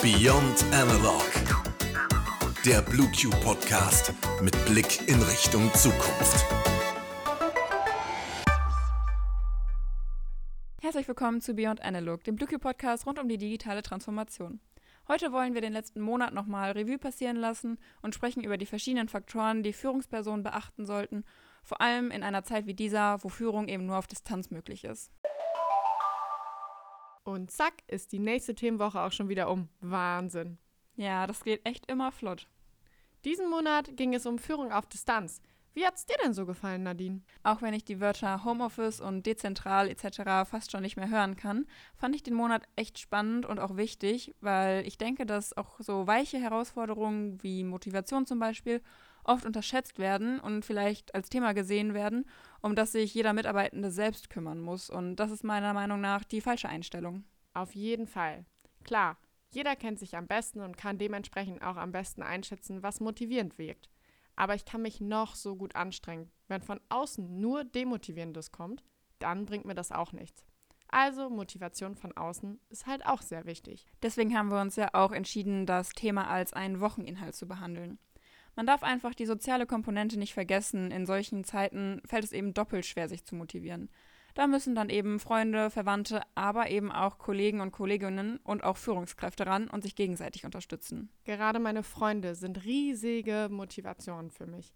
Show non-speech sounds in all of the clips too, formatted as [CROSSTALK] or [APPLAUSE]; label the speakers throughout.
Speaker 1: Beyond Analog. Der BlueQ Podcast mit Blick in Richtung Zukunft.
Speaker 2: Herzlich willkommen zu Beyond Analog, dem BlueQ Podcast rund um die digitale Transformation. Heute wollen wir den letzten Monat nochmal Revue passieren lassen und sprechen über die verschiedenen Faktoren, die Führungspersonen beachten sollten, vor allem in einer Zeit wie dieser, wo Führung eben nur auf Distanz möglich ist.
Speaker 3: Und zack, ist die nächste Themenwoche auch schon wieder um. Wahnsinn.
Speaker 2: Ja, das geht echt immer flott.
Speaker 3: Diesen Monat ging es um Führung auf Distanz. Wie hat's dir denn so gefallen, Nadine?
Speaker 2: Auch wenn ich die Wörter Homeoffice und dezentral etc. fast schon nicht mehr hören kann, fand ich den Monat echt spannend und auch wichtig, weil ich denke, dass auch so weiche Herausforderungen wie Motivation zum Beispiel oft unterschätzt werden und vielleicht als Thema gesehen werden, um das sich jeder Mitarbeitende selbst kümmern muss. Und das ist meiner Meinung nach die falsche Einstellung.
Speaker 3: Auf jeden Fall. Klar, jeder kennt sich am besten und kann dementsprechend auch am besten einschätzen, was motivierend wirkt. Aber ich kann mich noch so gut anstrengen. Wenn von außen nur Demotivierendes kommt, dann bringt mir das auch nichts. Also Motivation von außen ist halt auch sehr wichtig.
Speaker 2: Deswegen haben wir uns ja auch entschieden, das Thema als einen Wocheninhalt zu behandeln. Man darf einfach die soziale Komponente nicht vergessen. In solchen Zeiten fällt es eben doppelt schwer, sich zu motivieren. Da müssen dann eben Freunde, Verwandte, aber eben auch Kollegen und Kolleginnen und auch Führungskräfte ran und sich gegenseitig unterstützen.
Speaker 3: Gerade meine Freunde sind riesige Motivationen für mich.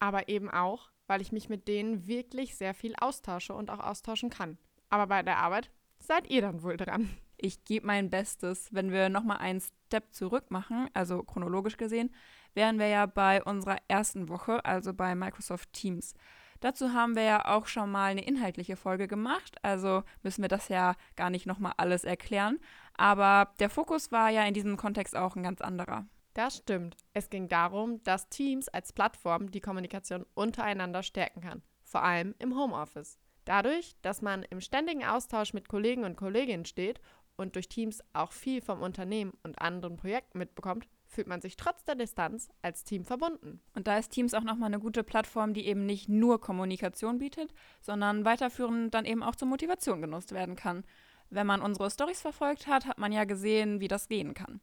Speaker 3: Aber eben auch, weil ich mich mit denen wirklich sehr viel austausche und auch austauschen kann. Aber bei der Arbeit seid ihr dann wohl dran.
Speaker 2: Ich gebe mein Bestes, wenn wir nochmal einen Step zurück machen, also chronologisch gesehen, wären wir ja bei unserer ersten Woche, also bei Microsoft Teams. Dazu haben wir ja auch schon mal eine inhaltliche Folge gemacht, also müssen wir das ja gar nicht nochmal alles erklären. Aber der Fokus war ja in diesem Kontext auch ein ganz anderer.
Speaker 3: Das stimmt. Es ging darum, dass Teams als Plattform die Kommunikation untereinander stärken kann, vor allem im Homeoffice. Dadurch, dass man im ständigen Austausch mit Kollegen und Kolleginnen steht und durch Teams auch viel vom Unternehmen und anderen Projekten mitbekommt, fühlt man sich trotz der Distanz als Team verbunden.
Speaker 2: Und da ist Teams auch nochmal eine gute Plattform, die eben nicht nur Kommunikation bietet, sondern weiterführend dann eben auch zur Motivation genutzt werden kann. Wenn man unsere Stories verfolgt hat, hat man ja gesehen, wie das gehen kann.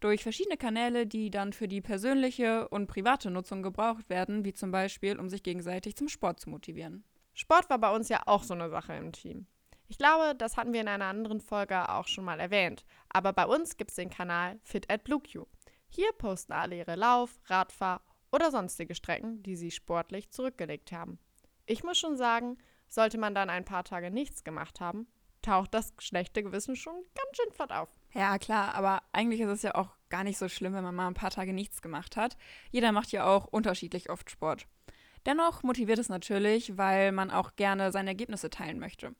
Speaker 2: Durch verschiedene Kanäle, die dann für die persönliche und private Nutzung gebraucht werden, wie zum Beispiel, um sich gegenseitig zum Sport zu motivieren.
Speaker 3: Sport war bei uns ja auch so eine Sache im Team. Ich glaube, das hatten wir in einer anderen Folge auch schon mal erwähnt. Aber bei uns gibt es den Kanal Fit at BlueQ. Hier posten alle ihre Lauf-, Radfahr- oder sonstige Strecken, die sie sportlich zurückgelegt haben. Ich muss schon sagen, sollte man dann ein paar Tage nichts gemacht haben, taucht das schlechte Gewissen schon ganz schön flott auf.
Speaker 2: Ja, klar, aber eigentlich ist es ja auch gar nicht so schlimm, wenn man mal ein paar Tage nichts gemacht hat. Jeder macht ja auch unterschiedlich oft Sport. Dennoch motiviert es natürlich, weil man auch gerne seine Ergebnisse teilen möchte.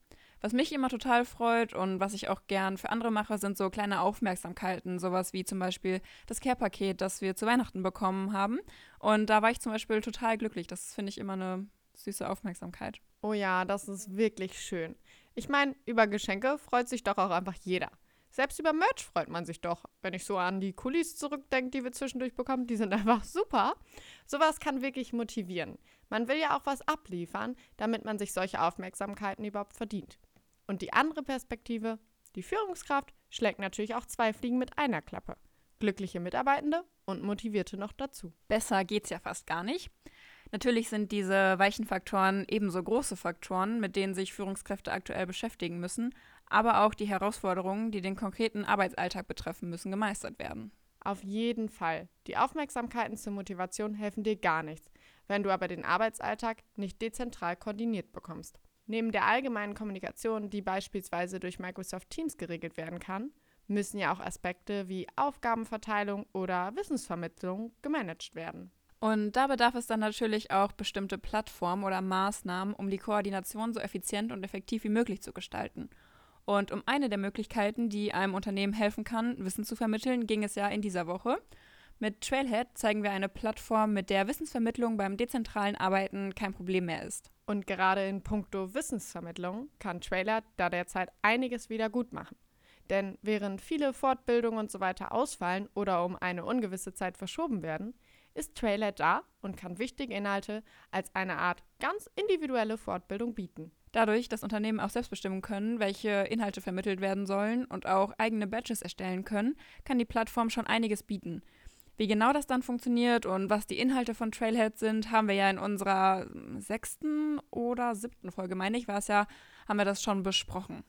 Speaker 2: Was mich immer total freut und was ich auch gern für andere mache, sind so kleine Aufmerksamkeiten. Sowas wie zum Beispiel das Care-Paket, das wir zu Weihnachten bekommen haben. Und da war ich zum Beispiel total glücklich. Das finde ich immer eine süße Aufmerksamkeit.
Speaker 3: Oh ja, das ist wirklich schön. Ich meine, über Geschenke freut sich doch auch einfach jeder. Selbst über Merch freut man sich doch. Wenn ich so an die Kulis zurückdenke, die wir zwischendurch bekommen, die sind [LAUGHS] einfach super. Sowas kann wirklich motivieren. Man will ja auch was abliefern, damit man sich solche Aufmerksamkeiten überhaupt verdient. Und die andere Perspektive, die Führungskraft, schlägt natürlich auch zwei Fliegen mit einer Klappe. Glückliche Mitarbeitende und motivierte noch dazu.
Speaker 2: Besser geht's ja fast gar nicht. Natürlich sind diese weichen Faktoren ebenso große Faktoren, mit denen sich Führungskräfte aktuell beschäftigen müssen, aber auch die Herausforderungen, die den konkreten Arbeitsalltag betreffen, müssen gemeistert werden.
Speaker 3: Auf jeden Fall. Die Aufmerksamkeiten zur Motivation helfen dir gar nichts, wenn du aber den Arbeitsalltag nicht dezentral koordiniert bekommst. Neben der allgemeinen Kommunikation, die beispielsweise durch Microsoft Teams geregelt werden kann, müssen ja auch Aspekte wie Aufgabenverteilung oder Wissensvermittlung gemanagt werden.
Speaker 2: Und da bedarf es dann natürlich auch bestimmte Plattformen oder Maßnahmen, um die Koordination so effizient und effektiv wie möglich zu gestalten. Und um eine der Möglichkeiten, die einem Unternehmen helfen kann, Wissen zu vermitteln, ging es ja in dieser Woche. Mit Trailhead zeigen wir eine Plattform, mit der Wissensvermittlung beim dezentralen Arbeiten kein Problem mehr ist.
Speaker 3: Und gerade in puncto Wissensvermittlung kann Trailer da derzeit einiges wieder gut machen. Denn während viele Fortbildungen und so weiter ausfallen oder um eine ungewisse Zeit verschoben werden, ist Trailhead da und kann wichtige Inhalte als eine Art ganz individuelle Fortbildung bieten.
Speaker 2: Dadurch, dass Unternehmen auch selbst bestimmen können, welche Inhalte vermittelt werden sollen und auch eigene Badges erstellen können, kann die Plattform schon einiges bieten. Wie genau das dann funktioniert und was die Inhalte von Trailhead sind, haben wir ja in unserer sechsten oder siebten Folge, meine ich, war es ja, haben wir das schon besprochen.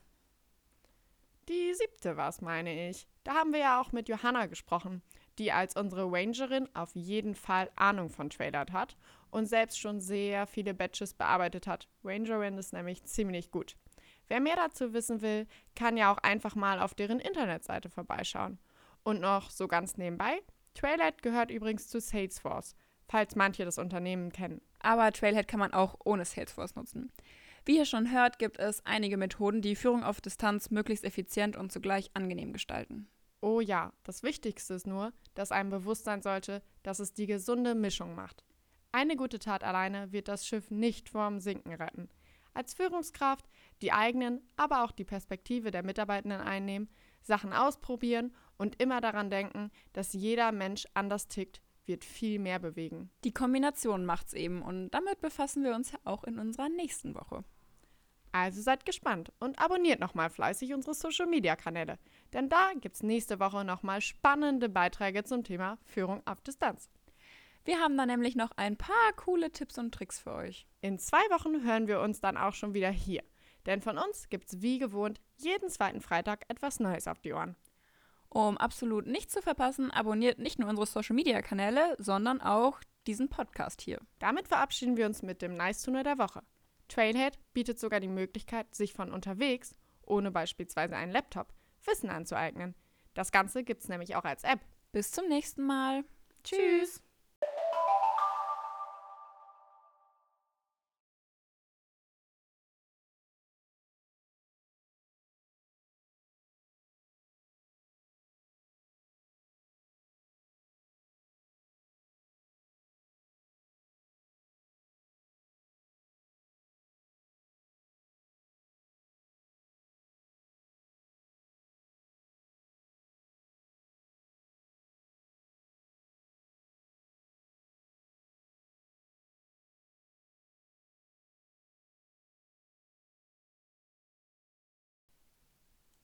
Speaker 3: Die siebte war es, meine ich. Da haben wir ja auch mit Johanna gesprochen, die als unsere Rangerin auf jeden Fall Ahnung von Trailhead hat und selbst schon sehr viele Badges bearbeitet hat. Rangerin ist nämlich ziemlich gut. Wer mehr dazu wissen will, kann ja auch einfach mal auf deren Internetseite vorbeischauen. Und noch so ganz nebenbei, Trailhead gehört übrigens zu Salesforce, falls manche das Unternehmen kennen.
Speaker 2: Aber Trailhead kann man auch ohne Salesforce nutzen. Wie ihr schon hört, gibt es einige Methoden, die Führung auf Distanz möglichst effizient und zugleich angenehm gestalten.
Speaker 3: Oh ja, das Wichtigste ist nur, dass einem bewusst sein sollte, dass es die gesunde Mischung macht. Eine gute Tat alleine wird das Schiff nicht vorm Sinken retten. Als Führungskraft die eigenen, aber auch die Perspektive der Mitarbeitenden einnehmen, Sachen ausprobieren und immer daran denken, dass jeder Mensch anders tickt, wird viel mehr bewegen.
Speaker 2: Die Kombination macht's eben und damit befassen wir uns ja auch in unserer nächsten Woche.
Speaker 3: Also seid gespannt und abonniert nochmal fleißig unsere Social Media Kanäle, denn da gibt's nächste Woche nochmal spannende Beiträge zum Thema Führung auf Distanz.
Speaker 2: Wir haben da nämlich noch ein paar coole Tipps und Tricks für euch.
Speaker 3: In zwei Wochen hören wir uns dann auch schon wieder hier, denn von uns gibt's wie gewohnt jeden zweiten Freitag etwas Neues auf die Ohren.
Speaker 2: Um absolut nichts zu verpassen, abonniert nicht nur unsere Social Media Kanäle, sondern auch diesen Podcast hier.
Speaker 3: Damit verabschieden wir uns mit dem Nice Tuner der Woche. Trailhead bietet sogar die Möglichkeit, sich von unterwegs, ohne beispielsweise einen Laptop, Wissen anzueignen. Das Ganze gibt's nämlich auch als App.
Speaker 2: Bis zum nächsten Mal.
Speaker 3: Tschüss.